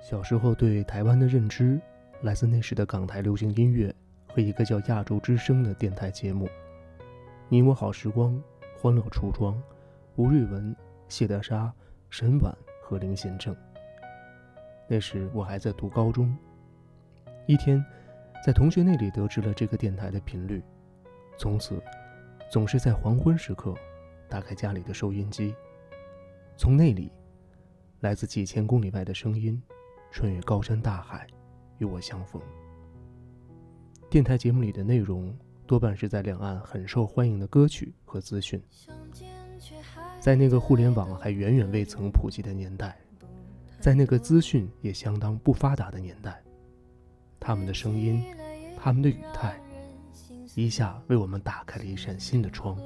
小时候对台湾的认知，来自那时的港台流行音乐和一个叫《亚洲之声》的电台节目，《你我好时光》《欢乐橱窗》，吴瑞文、谢德沙、沈婉和林贤正。那时我还在读高中。一天，在同学那里得知了这个电台的频率，从此总是在黄昏时刻打开家里的收音机，从那里来自几千公里外的声音。穿越高山大海，与我相逢。电台节目里的内容多半是在两岸很受欢迎的歌曲和资讯。在那个互联网还远远未曾普及的年代，在那个资讯也相当不发达的年代，他们的声音，他们的语态，一下为我们打开了一扇新的窗。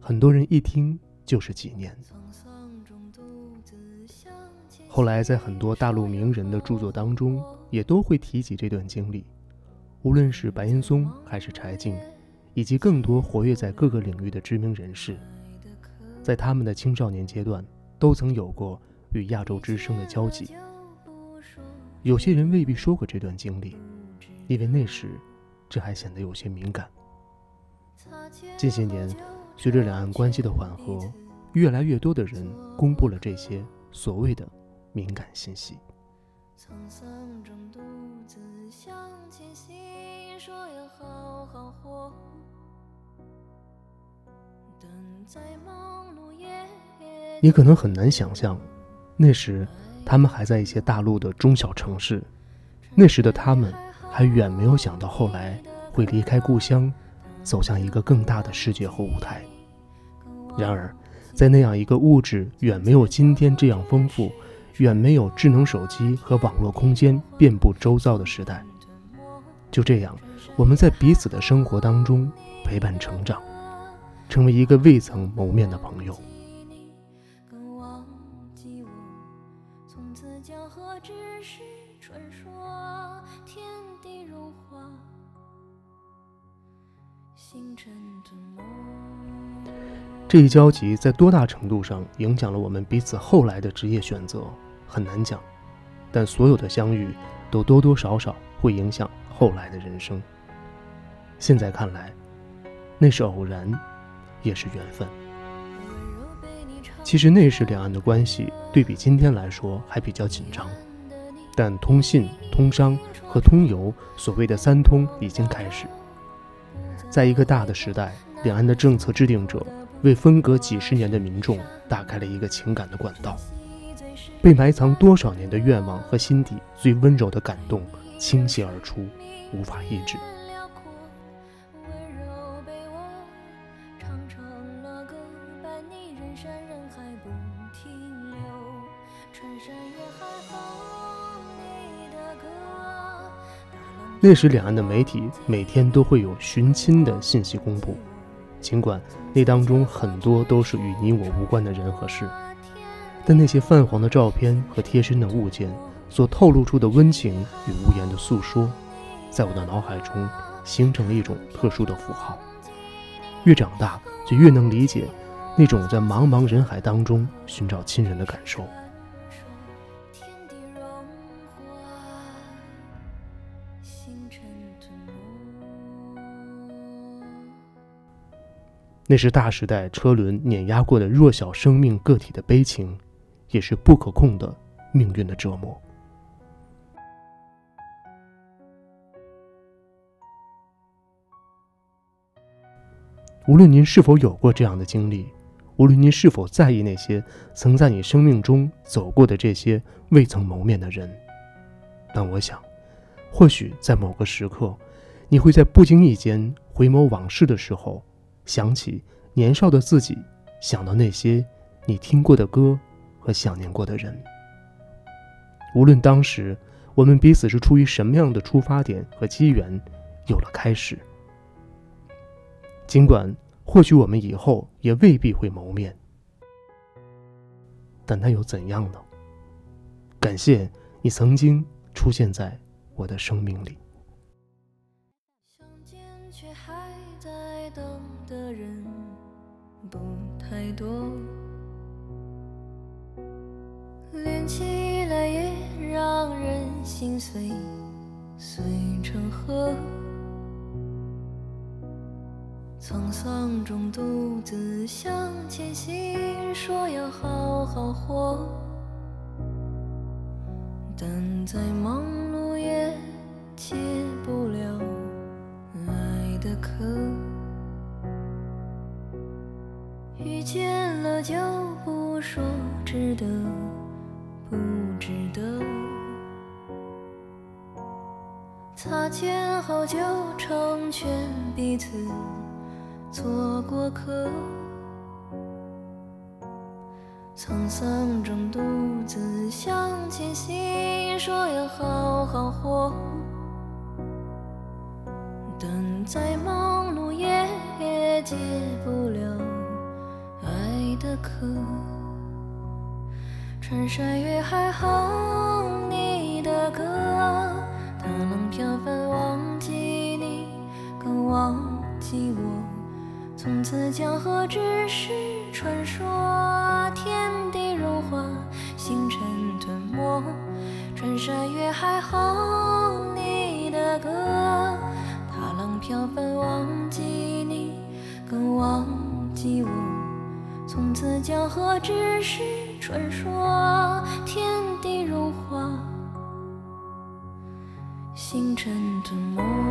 很多人一听就是几年。后来，在很多大陆名人的著作当中，也都会提及这段经历。无论是白岩松还是柴静，以及更多活跃在各个领域的知名人士，在他们的青少年阶段，都曾有过与亚洲之声的交集。有些人未必说过这段经历，因为那时，这还显得有些敏感。近些年，随着两岸关系的缓和，越来越多的人公布了这些所谓的。敏感信息。你可能很难想象，那时他们还在一些大陆的中小城市，那时的他们还远没有想到后来会离开故乡，走向一个更大的世界和舞台。然而，在那样一个物质远没有今天这样丰富。远没有智能手机和网络空间遍布周遭的时代，就这样，我们在彼此的生活当中陪伴成长，成为一个未曾谋面的朋友。这一交集在多大程度上影响了我们彼此后来的职业选择？很难讲，但所有的相遇都多多少少会影响后来的人生。现在看来，那是偶然，也是缘分。其实那时两岸的关系对比今天来说还比较紧张，但通信、通商和通邮，所谓的三通已经开始。在一个大的时代，两岸的政策制定者为分隔几十年的民众打开了一个情感的管道。被埋藏多少年的愿望和心底最温柔的感动倾泻而出，无法抑制。那时，两岸的媒体每天都会有寻亲的信息公布，尽管那当中很多都是与你我无关的人和事。但那些泛黄的照片和贴身的物件所透露出的温情与无言的诉说，在我的脑海中形成了一种特殊的符号。越长大，就越能理解那种在茫茫人海当中寻找亲人的感受。那是大时代车轮碾压过的弱小生命个体的悲情。也是不可控的命运的折磨。无论您是否有过这样的经历，无论您是否在意那些曾在你生命中走过的这些未曾谋面的人，但我想，或许在某个时刻，你会在不经意间回眸往事的时候，想起年少的自己，想到那些你听过的歌。和想念过的人，无论当时我们彼此是出于什么样的出发点和机缘，有了开始。尽管或许我们以后也未必会谋面，但那又怎样呢？感谢你曾经出现在我的生命里。连起来也让人。心碎碎成河。沧桑中独自向前行，说要好好活，但再忙碌也解不了爱的渴。遇见了就不说值得的，擦肩后就成全彼此。做过客，沧桑中独自向前行，说要好好活，但再忙碌也解不了爱的渴。穿山越海哼你的歌，踏浪飘帆忘记你，更忘记我。从此江河只是传说，天地融化，星辰吞没，穿山越海哼你的歌，踏浪飘帆忘记你，更忘记我。从此江河只是传说，天地融化，星辰吞没。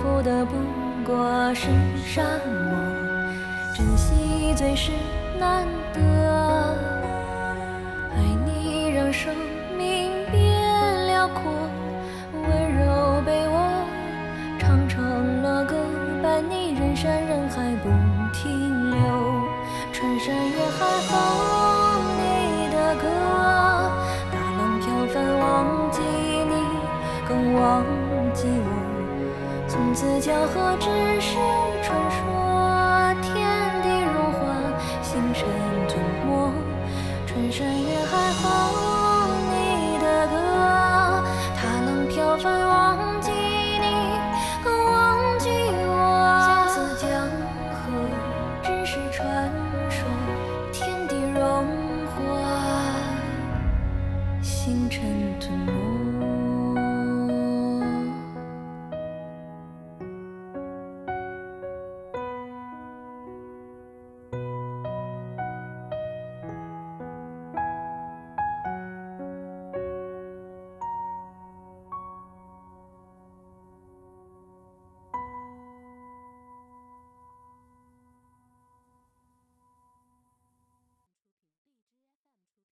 负的不过是沙漠。珍惜最是难得，爱你让生命变辽阔，星辰吞没。